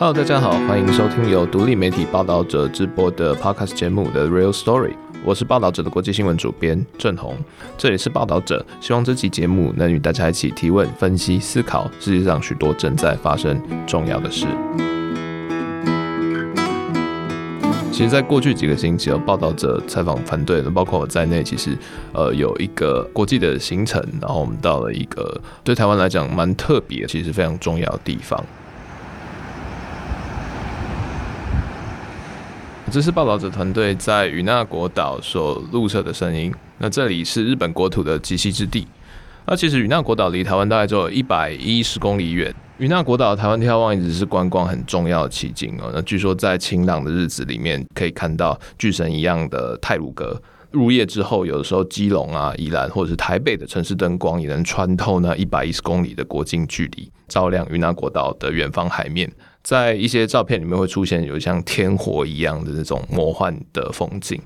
Hello，大家好，欢迎收听由独立媒体报道者直播的 Podcast 节目的 Real Story。我是报道者的国际新闻主编郑红，这里是报道者，希望这期节目能与大家一起提问、分析、思考世界上许多正在发生重要的事。其实，在过去几个星期，有报道者采访团队，包括我在内，其实呃有一个国际的行程，然后我们到了一个对台湾来讲蛮特别、其实非常重要的地方。这是报道者团队在与那国岛所录摄的声音。那这里是日本国土的极西之地。那其实与那国岛离台湾大概只有一百一十公里远。与那国岛台湾眺望一直是观光很重要的奇景哦。那据说在晴朗的日子里面，可以看到巨神一样的泰鲁阁。入夜之后，有的时候基隆啊、宜兰或者是台北的城市灯光，也能穿透那一百一十公里的国境距离，照亮与那国岛的远方海面。在一些照片里面会出现有像天火一样的那种魔幻的风景，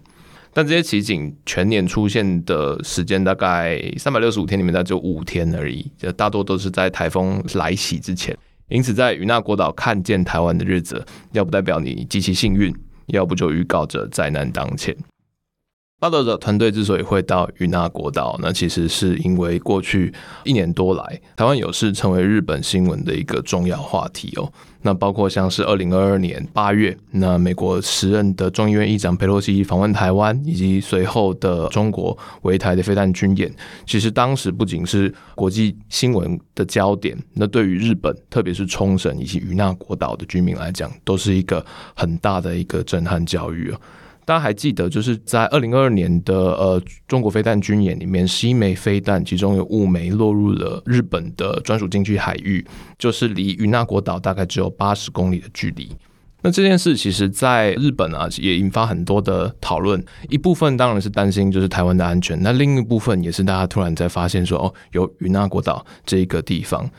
但这些奇景全年出现的时间大概三百六十五天里面，大概就五天而已，就大多都是在台风来袭之前。因此，在与那国岛看见台湾的日子，要不代表你极其幸运，要不就预告着灾难当前。报道者团队之所以会到与那国岛，那其实是因为过去一年多来，台湾有事成为日本新闻的一个重要话题哦。那包括像是二零二二年八月，那美国时任的众议院议长佩洛西访问台湾，以及随后的中国围台的飞弹军演，其实当时不仅是国际新闻的焦点，那对于日本，特别是冲绳以及与那国岛的居民来讲，都是一个很大的一个震撼教育哦。大家还记得，就是在二零二二年的呃中国飞弹军演里面，十一枚飞弹，其中有五枚落入了日本的专属经济海域，就是离与那国岛大概只有八十公里的距离。那这件事其实在日本啊，也引发很多的讨论。一部分当然是担心就是台湾的安全，那另一部分也是大家突然在发现说，哦，有与那国岛这一个地方。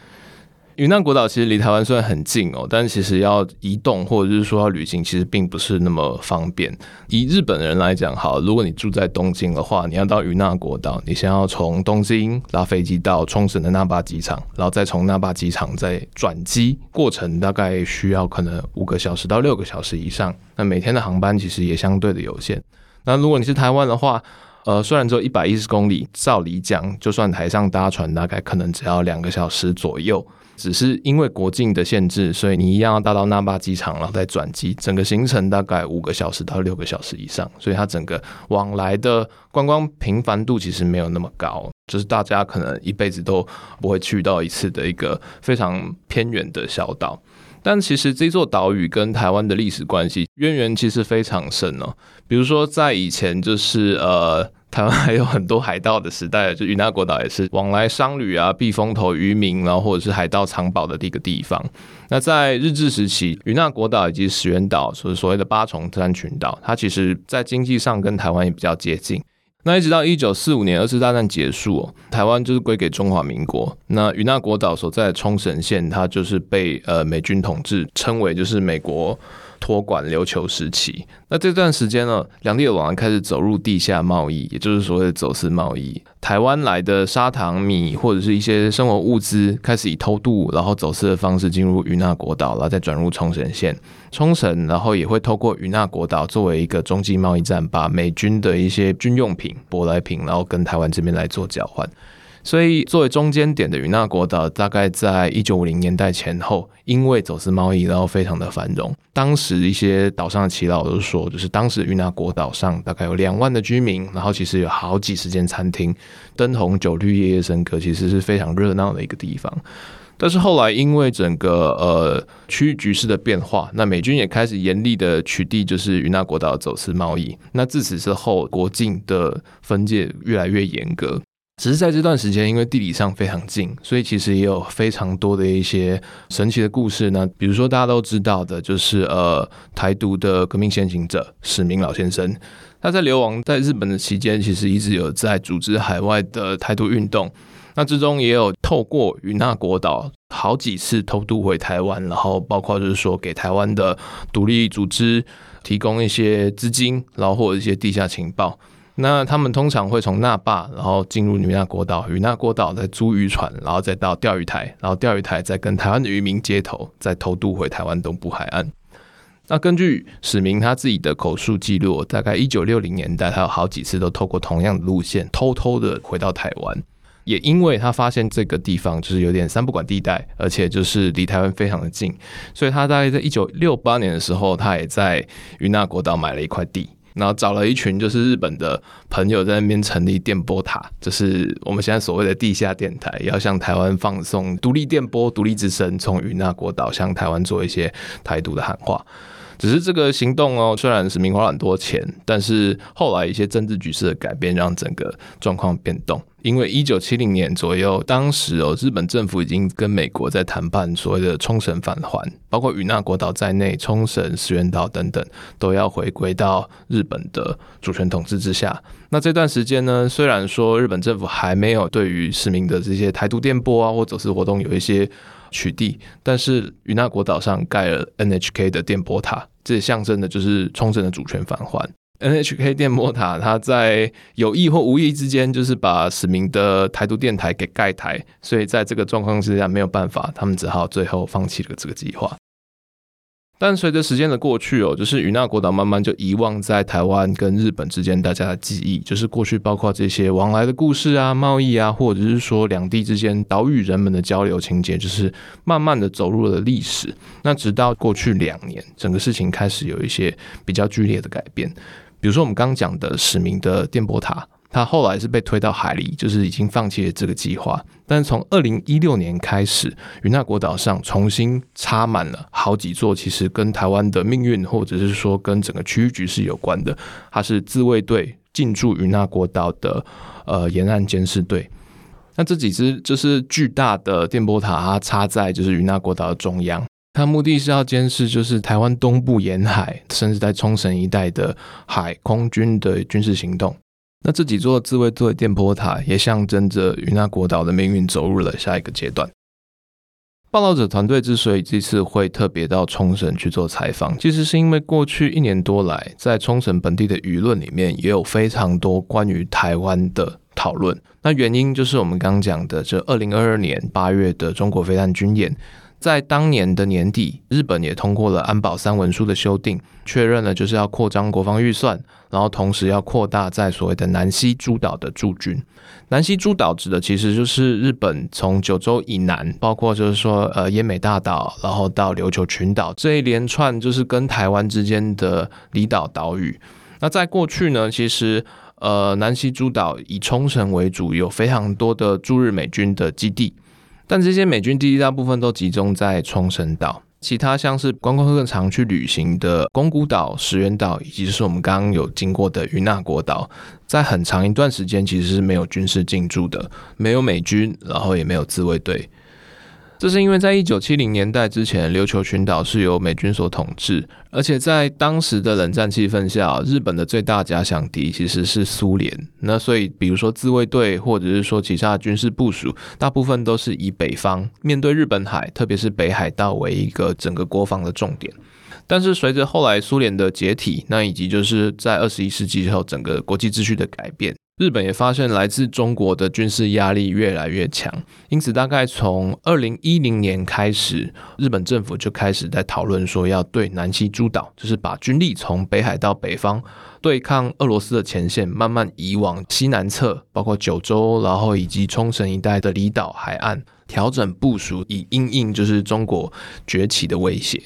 与那国岛其实离台湾虽然很近哦，但其实要移动或者是说要旅行，其实并不是那么方便。以日本人来讲，好，如果你住在东京的话，你要到与那国岛，你先要从东京拉飞机到冲绳的那霸机场，然后再从那霸机场再转机，过程大概需要可能五个小时到六个小时以上。那每天的航班其实也相对的有限。那如果你是台湾的话，呃，虽然只有一百一十公里，照理讲，就算海上搭船，大概可能只要两个小时左右。只是因为国境的限制，所以你一样要搭到那霸机场，然后再转机，整个行程大概五个小时到六个小时以上，所以它整个往来的观光频繁度其实没有那么高，就是大家可能一辈子都不会去到一次的一个非常偏远的小岛。但其实这座岛屿跟台湾的历史关系渊源其实非常深哦，比如说在以前就是呃。台湾还有很多海盗的时代，就与那国岛也是往来商旅啊、避风头渔民，然后或者是海盗藏宝的一个地方。那在日治时期，与那国岛以及石垣岛，所所谓的八重山群岛，它其实在经济上跟台湾也比较接近。那一直到一九四五年二次大战结束，台湾就是归给中华民国。那与那国岛所在的冲绳县，它就是被呃美军统治，称为就是美国。托管琉球时期，那这段时间呢，两地的往来开始走入地下贸易，也就是所谓的走私贸易。台湾来的砂糖、米或者是一些生活物资，开始以偷渡然后走私的方式进入与那国岛，然后再转入冲绳县。冲绳然后也会透过与那国岛作为一个中继贸易站，把美军的一些军用品、舶来品，然后跟台湾这边来做交换。所以，作为中间点的与那国岛，大概在一九五零年代前后，因为走私贸易，然后非常的繁荣。当时一些岛上的耆老都说，就是当时与那国岛上大概有两万的居民，然后其实有好几十间餐厅，灯红酒绿，夜夜笙歌，其实是非常热闹的一个地方。但是后来因为整个呃区域局势的变化，那美军也开始严厉的取缔，就是与那国岛走私贸易。那自此之后，国境的分界越来越严格。只是在这段时间，因为地理上非常近，所以其实也有非常多的一些神奇的故事呢。比如说大家都知道的，就是呃台独的革命先行者史明老先生，他在流亡在日本的期间，其实一直有在组织海外的台独运动。那之中也有透过与那国岛好几次偷渡回台湾，然后包括就是说给台湾的独立组织提供一些资金，然后或者一些地下情报。那他们通常会从那霸，然后进入与那国岛，与那国岛再租渔船，然后再到钓鱼台，然后钓鱼台再跟台湾的渔民接头，再偷渡回台湾东部海岸。那根据史明他自己的口述记录，大概一九六零年代，他有好几次都透过同样的路线，偷偷的回到台湾。也因为他发现这个地方就是有点三不管地带，而且就是离台湾非常的近，所以他大概在一九六八年的时候，他也在与那国岛买了一块地。然后找了一群就是日本的朋友在那边成立电波塔，就是我们现在所谓的地下电台，要向台湾放送独立电波、独立之声，从与那国岛向台湾做一些台独的喊话。只是这个行动哦，虽然是明花了很多钱，但是后来一些政治局势的改变，让整个状况变动。因为一九七零年左右，当时哦，日本政府已经跟美国在谈判所谓的冲绳返还，包括与那国岛在内，冲绳、石垣岛等等都要回归到日本的主权统治之下。那这段时间呢，虽然说日本政府还没有对于市民的这些台独电波啊或走私活动有一些取缔，但是与那国岛上盖了 NHK 的电波塔，这象征的就是冲绳的主权返还。NHK 电波塔，它在有意或无意之间，就是把史明的台独电台给盖台，所以在这个状况之下没有办法，他们只好最后放弃了这个计划。但随着时间的过去哦，就是与那国岛慢慢就遗忘在台湾跟日本之间大家的记忆，就是过去包括这些往来的故事啊、贸易啊，或者是说两地之间岛屿人们的交流情节，就是慢慢的走入了历史。那直到过去两年，整个事情开始有一些比较剧烈的改变。比如说，我们刚刚讲的史明的电波塔，它后来是被推到海里，就是已经放弃了这个计划。但是从二零一六年开始，与那国岛上重新插满了好几座，其实跟台湾的命运，或者是说跟整个区域局势有关的，它是自卫队进驻与那国岛的呃沿岸监视队。那这几支就是巨大的电波塔，它插在就是与那国岛的中央。它目的是要监视，就是台湾东部沿海，甚至在冲绳一带的海空军的军事行动。那这几座自卫队电波塔也象征着与那国岛的命运走入了下一个阶段。报道者团队之所以这次会特别到冲绳去做采访，其实是因为过去一年多来，在冲绳本地的舆论里面也有非常多关于台湾的讨论。那原因就是我们刚讲的，这二零二二年八月的中国飞弹军演。在当年的年底，日本也通过了安保三文书的修订，确认了就是要扩张国防预算，然后同时要扩大在所谓的南西诸岛的驻军。南西诸岛指的其实就是日本从九州以南，包括就是说呃奄美大岛，然后到琉球群岛这一连串就是跟台湾之间的离岛岛屿。那在过去呢，其实呃南西诸岛以冲绳为主，有非常多的驻日美军的基地。但这些美军基地大部分都集中在冲绳岛，其他像是观光客常去旅行的宫古岛、石垣岛，以及是我们刚刚有经过的与那国岛，在很长一段时间其实是没有军事进驻的，没有美军，然后也没有自卫队。这是因为在一九七零年代之前，琉球群岛是由美军所统治，而且在当时的冷战气氛下，日本的最大假想敌其实是苏联。那所以，比如说自卫队或者是说其他的军事部署，大部分都是以北方面对日本海，特别是北海道为一个整个国防的重点。但是随着后来苏联的解体，那以及就是在二十一世纪之后整个国际秩序的改变。日本也发现来自中国的军事压力越来越强，因此大概从二零一零年开始，日本政府就开始在讨论说要对南西诸岛，就是把军力从北海道北方对抗俄罗斯的前线，慢慢移往西南侧，包括九州，然后以及冲绳一带的离岛海岸，调整部署，以应应就是中国崛起的威胁。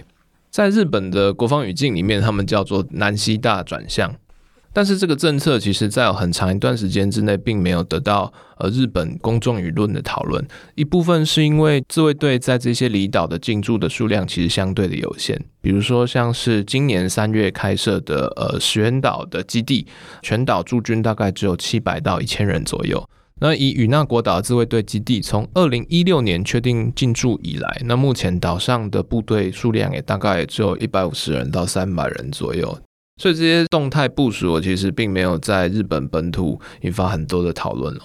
在日本的国防语境里面，他们叫做南西大转向。但是这个政策其实在有很长一段时间之内，并没有得到呃日本公众舆论的讨论。一部分是因为自卫队在这些离岛的进驻的数量其实相对的有限，比如说像是今年三月开设的呃石垣岛的基地，全岛驻军大概只有七百到一千人左右。那以与那国岛自卫队基地从二零一六年确定进驻以来，那目前岛上的部队数量也大概只有一百五十人到三百人左右。所以这些动态部署，其实并没有在日本本土引发很多的讨论了。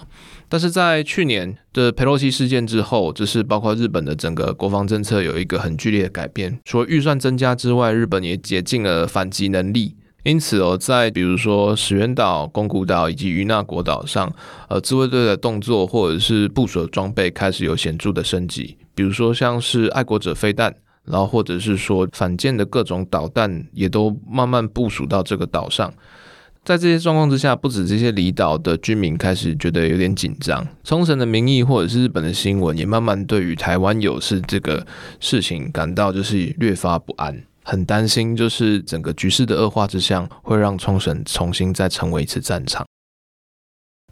但是在去年的佩洛西事件之后，就是包括日本的整个国防政策有一个很剧烈的改变。除了预算增加之外，日本也竭尽了反击能力。因此哦，在比如说石垣岛、宫古岛以及与那国岛上，呃，自卫队的动作或者是部署的装备开始有显著的升级。比如说像是爱国者飞弹，然后或者是说反舰的各种导弹，也都慢慢部署到这个岛上。在这些状况之下，不止这些离岛的居民开始觉得有点紧张，冲绳的民意或者是日本的新闻也慢慢对于台湾有事这个事情感到就是略发不安。很担心，就是整个局势的恶化之下，会让冲绳重新再成为一次战场。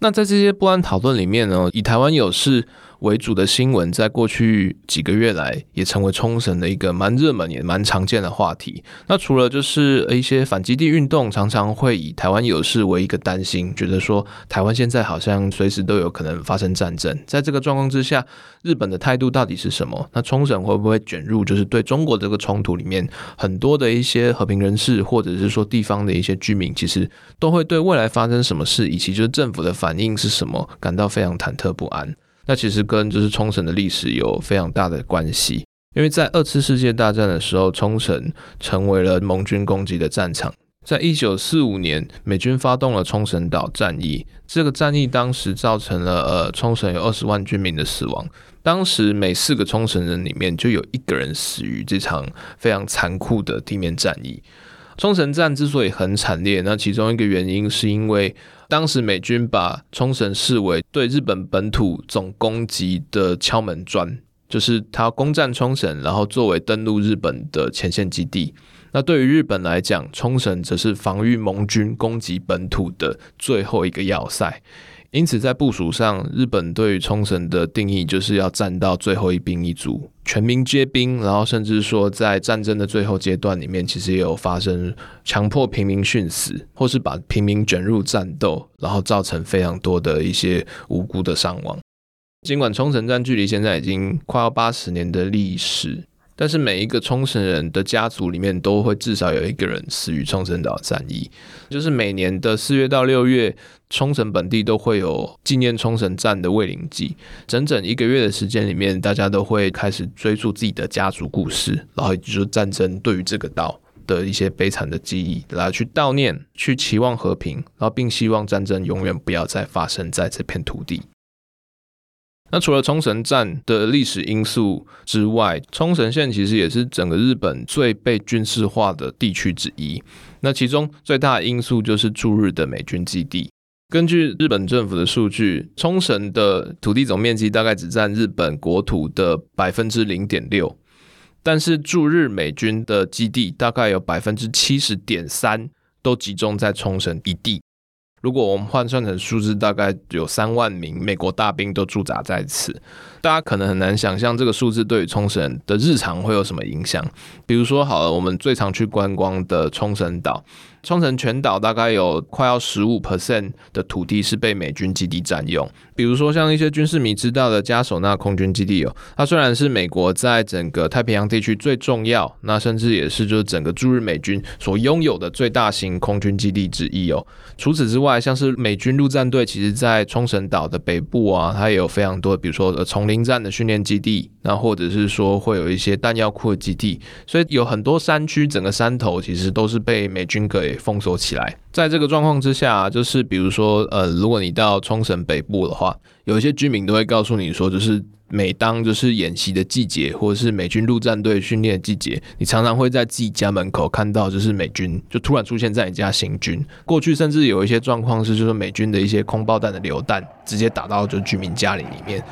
那在这些不安讨论里面呢，以台湾有事为主的新闻，在过去几个月来也成为冲绳的一个蛮热门也蛮常见的话题。那除了就是一些反基地运动，常常会以台湾有事为一个担心，觉得说台湾现在好像随时都有可能发生战争。在这个状况之下，日本的态度到底是什么？那冲绳会不会卷入就是对中国这个冲突里面？很多的一些和平人士，或者是说地方的一些居民，其实都会对未来发生什么事，以及就是政府的反应是什么，感到非常忐忑不安。那其实跟就是冲绳的历史有非常大的关系，因为在二次世界大战的时候，冲绳成为了盟军攻击的战场。在一九四五年，美军发动了冲绳岛战役，这个战役当时造成了呃冲绳有二十万居民的死亡。当时每四个冲绳人里面就有一个人死于这场非常残酷的地面战役。冲绳战之所以很惨烈，那其中一个原因是因为。当时美军把冲绳视为对日本本土总攻击的敲门砖，就是他攻占冲绳，然后作为登陆日本的前线基地。那对于日本来讲，冲绳则是防御盟军攻击本土的最后一个要塞。因此，在部署上，日本对于冲绳的定义就是要战到最后一兵一卒，全民皆兵，然后甚至说在战争的最后阶段里面，其实也有发生强迫平民殉死，或是把平民卷入战斗，然后造成非常多的一些无辜的伤亡。尽管冲绳战距离现在已经快要八十年的历史。但是每一个冲绳人的家族里面都会至少有一个人死于冲绳岛战役，就是每年的四月到六月，冲绳本地都会有纪念冲绳战的慰灵祭，整整一个月的时间里面，大家都会开始追溯自己的家族故事，然后也就是战争对于这个岛的一些悲惨的记忆，来去悼念，去期望和平，然后并希望战争永远不要再发生在这片土地。那除了冲绳战的历史因素之外，冲绳县其实也是整个日本最被军事化的地区之一。那其中最大的因素就是驻日的美军基地。根据日本政府的数据，冲绳的土地总面积大概只占日本国土的百分之零点六，但是驻日美军的基地大概有百分之七十点三都集中在冲绳一地。如果我们换算成数字，大概有三万名美国大兵都驻扎在此。大家可能很难想象这个数字对于冲绳的日常会有什么影响。比如说，好了，我们最常去观光的冲绳岛。冲绳全岛大概有快要十五 percent 的土地是被美军基地占用，比如说像一些军事迷知道的嘉手纳空军基地哦，它虽然是美国在整个太平洋地区最重要，那甚至也是就是整个驻日美军所拥有的最大型空军基地之一哦。除此之外，像是美军陆战队，其实在冲绳岛的北部啊，它也有非常多，比如说呃丛林战的训练基地，那或者是说会有一些弹药库的基地，所以有很多山区，整个山头其实都是被美军给封锁起来，在这个状况之下，就是比如说，呃，如果你到冲绳北部的话，有一些居民都会告诉你说，就是每当就是演习的季节，或者是美军陆战队训练的季节，你常常会在自己家门口看到，就是美军就突然出现在你家行军。过去甚至有一些状况是，就是美军的一些空包弹的榴弹直接打到就居民家里里面。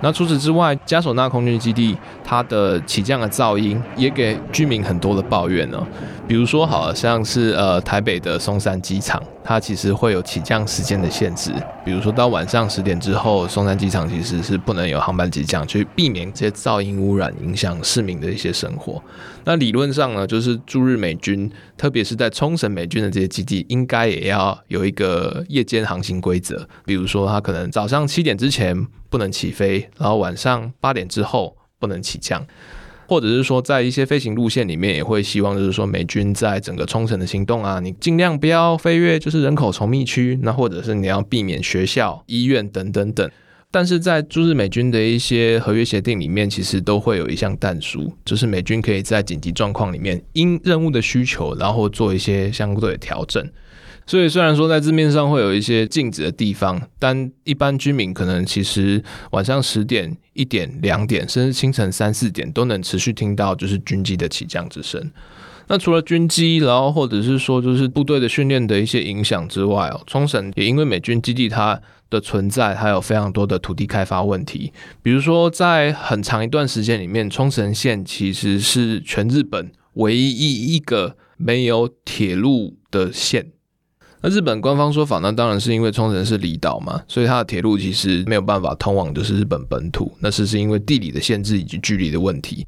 那除此之外，嘉手纳空军基地它的起降的噪音也给居民很多的抱怨呢。比如说，好像是呃台北的松山机场，它其实会有起降时间的限制。比如说到晚上十点之后，松山机场其实是不能有航班起降，去避免这些噪音污染影响市民的一些生活。那理论上呢，就是驻日美军，特别是在冲绳美军的这些基地，应该也要有一个夜间航行规则。比如说，它可能早上七点之前不能起飞，然后晚上八点之后不能起降。或者是说，在一些飞行路线里面，也会希望就是说，美军在整个冲绳的行动啊，你尽量不要飞越就是人口稠密区，那或者是你要避免学校、医院等等等。但是在驻日美军的一些合约协定里面，其实都会有一项但书，就是美军可以在紧急状况里面因任务的需求，然后做一些相对的调整。所以虽然说在字面上会有一些禁止的地方，但一般居民可能其实晚上十点、一点、两点，甚至清晨三四点都能持续听到就是军机的起降之声。那除了军机，然后或者是说就是部队的训练的一些影响之外哦，冲绳也因为美军基地它的存在，还有非常多的土地开发问题。比如说在很长一段时间里面，冲绳县其实是全日本唯一一个没有铁路的县。那日本官方说法，那当然是因为冲绳是离岛嘛，所以它的铁路其实没有办法通往就是日本本土，那是是因为地理的限制以及距离的问题。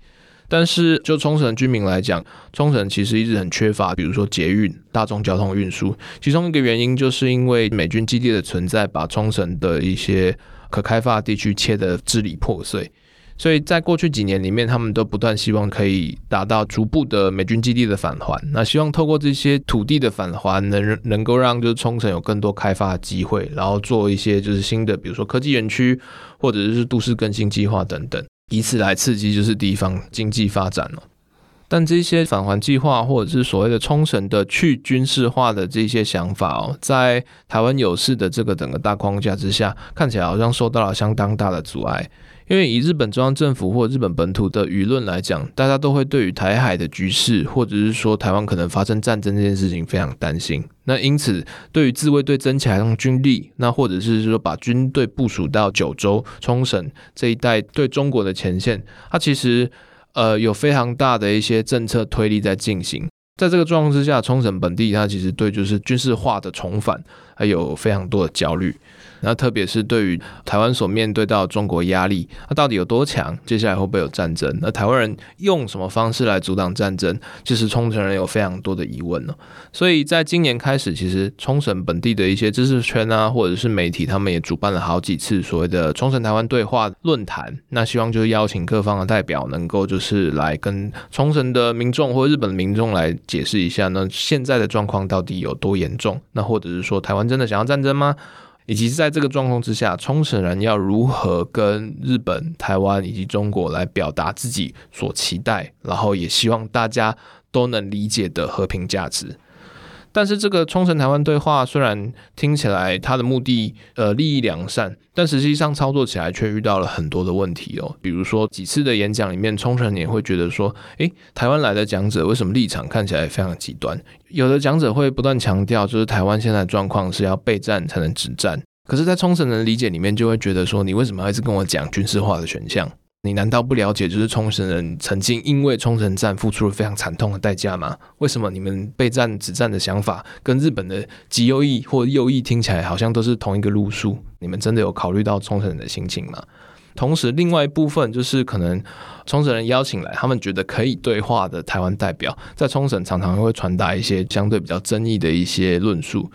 但是就冲绳居民来讲，冲绳其实一直很缺乏，比如说捷运、大众交通运输，其中一个原因就是因为美军基地的存在，把冲绳的一些可开发地区切得支离破碎。所以在过去几年里面，他们都不断希望可以达到逐步的美军基地的返还。那希望透过这些土地的返还，能能够让就是冲绳有更多开发的机会，然后做一些就是新的，比如说科技园区，或者是都市更新计划等等，以此来刺激就是地方经济发展了。但这些返还计划，或者是所谓的冲绳的去军事化的这些想法哦，在台湾有事的这个整个大框架之下，看起来好像受到了相当大的阻碍。因为以日本中央政府或日本本土的舆论来讲，大家都会对于台海的局势，或者是说台湾可能发生战争这件事情非常担心。那因此，对于自卫队增强军力，那或者是说把军队部署到九州、冲绳这一带对中国的前线，它其实呃有非常大的一些政策推力在进行。在这个状况之下，冲绳本地它其实对就是军事化的重返还有非常多的焦虑。那特别是对于台湾所面对到中国压力，它到底有多强？接下来会不会有战争？那台湾人用什么方式来阻挡战争？其实冲绳人有非常多的疑问呢。所以在今年开始，其实冲绳本地的一些知识圈啊，或者是媒体，他们也主办了好几次所谓的冲绳台湾对话论坛。那希望就是邀请各方的代表，能够就是来跟冲绳的民众或日本民众来解释一下，那现在的状况到底有多严重？那或者是说，台湾真的想要战争吗？以及在这个状况之下，冲绳人要如何跟日本、台湾以及中国来表达自己所期待，然后也希望大家都能理解的和平价值。但是这个冲绳台湾对话虽然听起来它的目的呃利益良善，但实际上操作起来却遇到了很多的问题哦。比如说几次的演讲里面，冲绳也会觉得说，诶，台湾来的讲者为什么立场看起来非常极端？有的讲者会不断强调，就是台湾现在状况是要备战才能止战，可是，在冲绳人理解里面，就会觉得说，你为什么还是跟我讲军事化的选项？你难道不了解，就是冲绳人曾经因为冲绳战付出了非常惨痛的代价吗？为什么你们备战止战的想法跟日本的极右翼或右翼听起来好像都是同一个路数？你们真的有考虑到冲绳人的心情吗？同时，另外一部分就是可能冲绳人邀请来，他们觉得可以对话的台湾代表，在冲绳常常会传达一些相对比较争议的一些论述。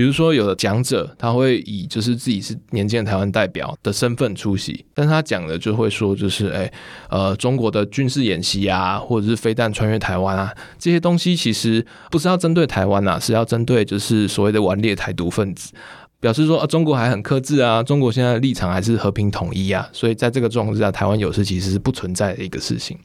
比如说，有的讲者他会以就是自己是年轻的台湾代表的身份出席，但是他讲的就会说，就是哎，呃，中国的军事演习啊，或者是飞弹穿越台湾啊，这些东西其实不是要针对台湾啊，是要针对就是所谓的顽劣台独分子，表示说啊，中国还很克制啊，中国现在的立场还是和平统一啊，所以在这个状况之下，台湾有事其实是不存在的一个事情。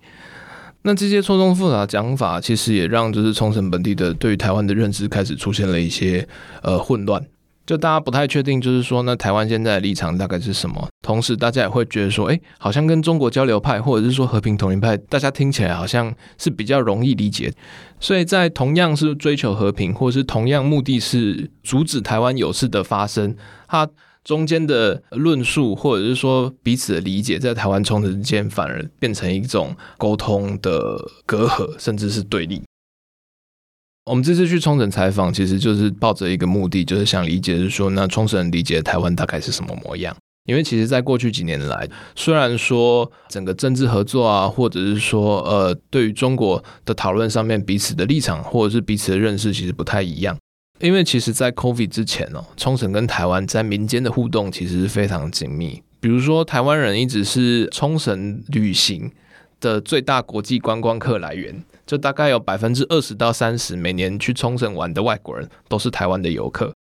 那这些错综复杂的讲法，其实也让就是冲绳本地的对于台湾的认知开始出现了一些呃混乱，就大家不太确定，就是说那台湾现在的立场大概是什么？同时大家也会觉得说，哎，好像跟中国交流派或者是说和平统一派，大家听起来好像是比较容易理解。所以在同样是追求和平，或者是同样目的是阻止台湾有事的发生，它。中间的论述，或者是说彼此的理解，在台湾冲绳之间反而变成一种沟通的隔阂，甚至是对立。我们这次去冲绳采访，其实就是抱着一个目的，就是想理解，是说那冲绳理解台湾大概是什么模样？因为其实，在过去几年来，虽然说整个政治合作啊，或者是说呃，对于中国的讨论上面，彼此的立场或者是彼此的认识，其实不太一样。因为其实，在 COVID 之前哦，冲绳跟台湾在民间的互动其实是非常紧密。比如说，台湾人一直是冲绳旅行的最大国际观光客来源，就大概有百分之二十到三十每年去冲绳玩的外国人都是台湾的游客。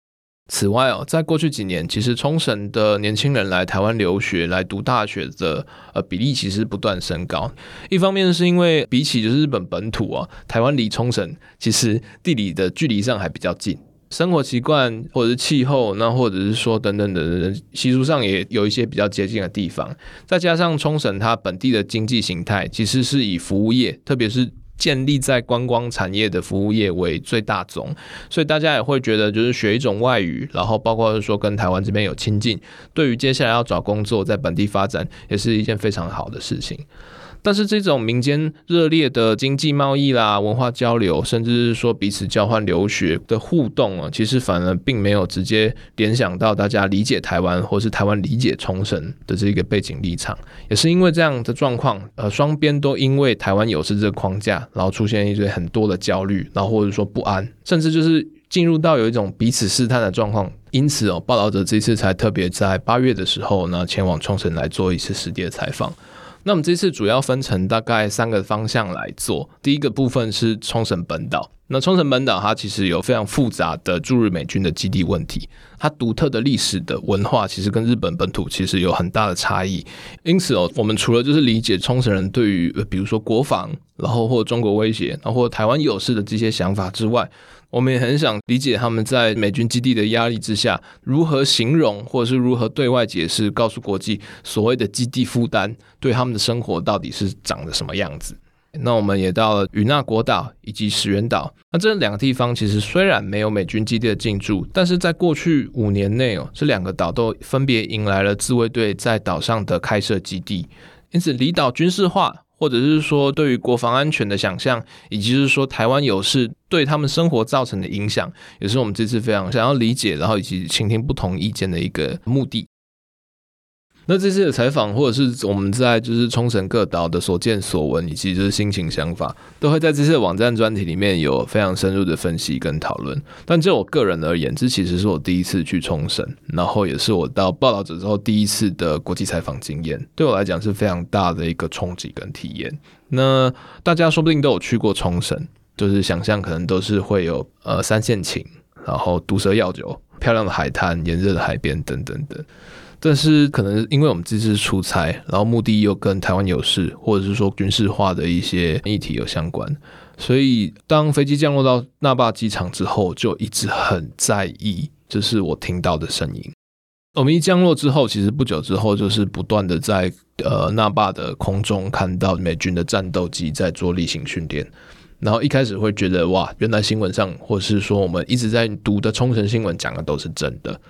此外哦，在过去几年，其实冲绳的年轻人来台湾留学、来读大学的呃比例其实不断升高。一方面是因为比起就是日本本土啊，台湾离冲绳其实地理的距离上还比较近，生活习惯或者是气候，那或者是说等等的习俗上也有一些比较接近的地方。再加上冲绳它本地的经济形态其实是以服务业，特别是建立在观光产业的服务业为最大宗，所以大家也会觉得，就是学一种外语，然后包括说跟台湾这边有亲近，对于接下来要找工作在本地发展，也是一件非常好的事情。但是这种民间热烈的经济贸易啦、文化交流，甚至是说彼此交换留学的互动啊，其实反而并没有直接联想到大家理解台湾，或是台湾理解冲绳的这个背景立场。也是因为这样的状况，呃，双边都因为台湾有事这个框架，然后出现一堆很多的焦虑，然后或者说不安，甚至就是进入到有一种彼此试探的状况。因此哦，报道者这次才特别在八月的时候呢，前往冲绳来做一次实地的采访。那我们这次主要分成大概三个方向来做。第一个部分是冲绳本岛。那冲绳本岛它其实有非常复杂的驻日美军的基地问题，它独特的历史的文化其实跟日本本土其实有很大的差异。因此哦，我们除了就是理解冲绳人对于比如说国防，然后或中国威胁，然后或台湾有事的这些想法之外，我们也很想理解他们在美军基地的压力之下，如何形容或者是如何对外解释，告诉国际所谓的基地负担对他们的生活到底是长得什么样子。那我们也到了与那国岛以及石垣岛，那这两个地方其实虽然没有美军基地的进驻，但是在过去五年内哦，这两个岛都分别迎来了自卫队在岛上的开设基地，因此离岛军事化。或者是说，对于国防安全的想象，以及是说台湾有事对他们生活造成的影响，也是我们这次非常想要理解，然后以及倾听不同意见的一个目的。那这次的采访，或者是我们在就是冲绳各岛的所见所闻，以及就是心情想法，都会在这次的网站专题里面有非常深入的分析跟讨论。但就我个人而言，这其实是我第一次去冲绳，然后也是我到报道者之后第一次的国际采访经验，对我来讲是非常大的一个冲击跟体验。那大家说不定都有去过冲绳，就是想象可能都是会有呃三线琴，然后毒蛇药酒、漂亮的海滩、炎热的海边等等等。但是可能因为我们这次出差，然后目的又跟台湾有事，或者是说军事化的一些议题有相关，所以当飞机降落到那霸机场之后，就一直很在意，这是我听到的声音。我们一降落之后，其实不久之后就是不断的在呃那霸的空中看到美军的战斗机在做例行训练，然后一开始会觉得哇，原来新闻上或是说我们一直在读的冲绳新闻讲的都是真的。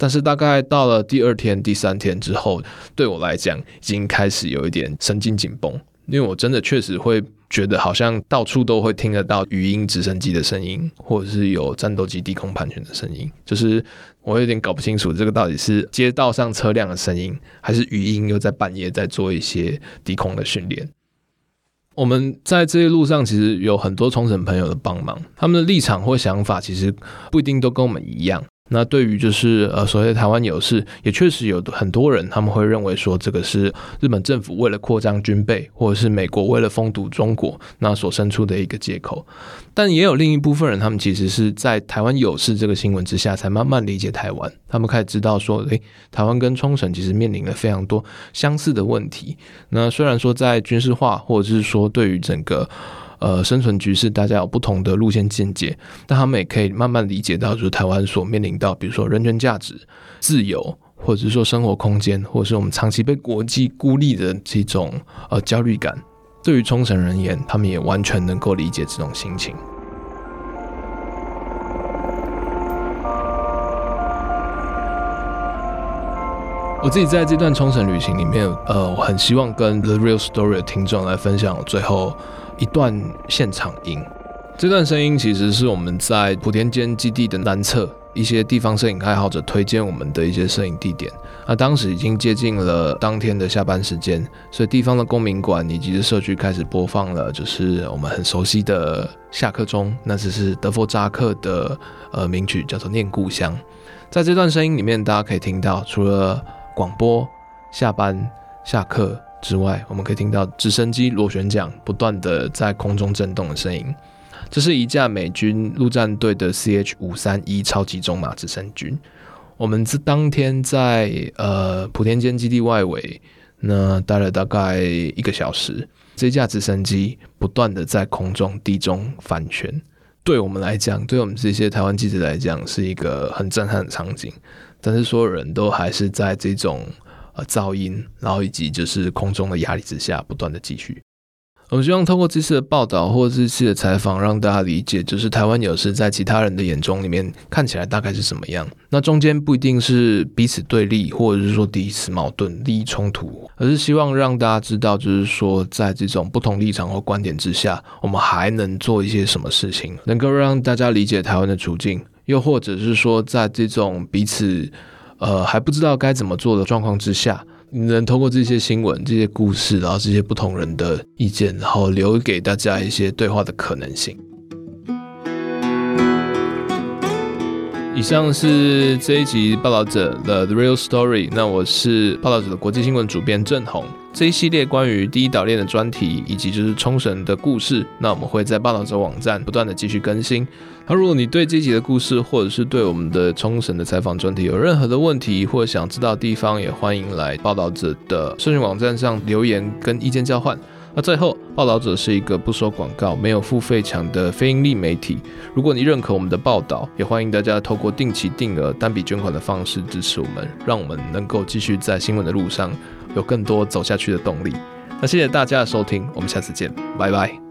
但是大概到了第二天、第三天之后，对我来讲已经开始有一点神经紧绷，因为我真的确实会觉得好像到处都会听得到语音直升机的声音，或者是有战斗机低空盘旋的声音，就是我有点搞不清楚这个到底是街道上车辆的声音，还是语音又在半夜在做一些低空的训练。我们在这一路上其实有很多冲绳朋友的帮忙，他们的立场或想法其实不一定都跟我们一样。那对于就是呃，所谓的台湾有事，也确实有很多人他们会认为说，这个是日本政府为了扩张军备，或者是美国为了封堵中国，那所生出的一个借口。但也有另一部分人，他们其实是在台湾有事这个新闻之下，才慢慢理解台湾。他们开始知道说，诶，台湾跟冲绳其实面临了非常多相似的问题。那虽然说在军事化，或者是说对于整个。呃，生存局势大家有不同的路线见解，但他们也可以慢慢理解到，就是台湾所面临到，比如说人权价值、自由，或者是说生活空间，或者是我们长期被国际孤立的这种呃焦虑感。对于冲绳人而言，他们也完全能够理解这种心情。我自己在这段冲绳旅行里面，呃，我很希望跟 The Real Story 的听众来分享最后。一段现场音，这段声音其实是我们在普田间基地的南侧，一些地方摄影爱好者推荐我们的一些摄影地点。那当时已经接近了当天的下班时间，所以地方的公民馆以及社区开始播放了，就是我们很熟悉的下课钟，那只是德弗扎克的呃名曲，叫做《念故乡》。在这段声音里面，大家可以听到，除了广播、下班、下课。之外，我们可以听到直升机螺旋桨不断的在空中震动的声音。这是一架美军陆战队的 CH 五三一超级中马直升机。我们这当天在呃普天间基地外围，那待了大概一个小时。这架直升机不断的在空中低中翻圈，对我们来讲，对我们这些台湾记者来讲，是一个很震撼的场景。但是所有人都还是在这种呃噪音，然后以及就是空中的压力之下，不断的继续。我们希望通过这次的报道或这次的采访，让大家理解，就是台湾有时在其他人的眼中里面看起来大概是什么样。那中间不一定是彼此对立，或者是说彼此矛盾、利益冲突，而是希望让大家知道，就是说在这种不同立场或观点之下，我们还能做一些什么事情，能够让大家理解台湾的处境，又或者是说在这种彼此呃还不知道该怎么做的状况之下。你能通过这些新闻、这些故事，然后这些不同人的意见，然后留给大家一些对话的可能性。以上是这一集报道者的 The Real Story。那我是报道者的国际新闻主编郑红。这一系列关于第一岛链的专题，以及就是冲绳的故事，那我们会在报道者网站不断的继续更新。那如果你对这集的故事，或者是对我们的冲绳的采访专题有任何的问题，或者想知道的地方，也欢迎来报道者的社群网站上留言跟意见交换。那最后，报道者是一个不收广告、没有付费墙的非盈利媒体。如果你认可我们的报道，也欢迎大家透过定期定额单笔捐款的方式支持我们，让我们能够继续在新闻的路上有更多走下去的动力。那谢谢大家的收听，我们下次见，拜拜。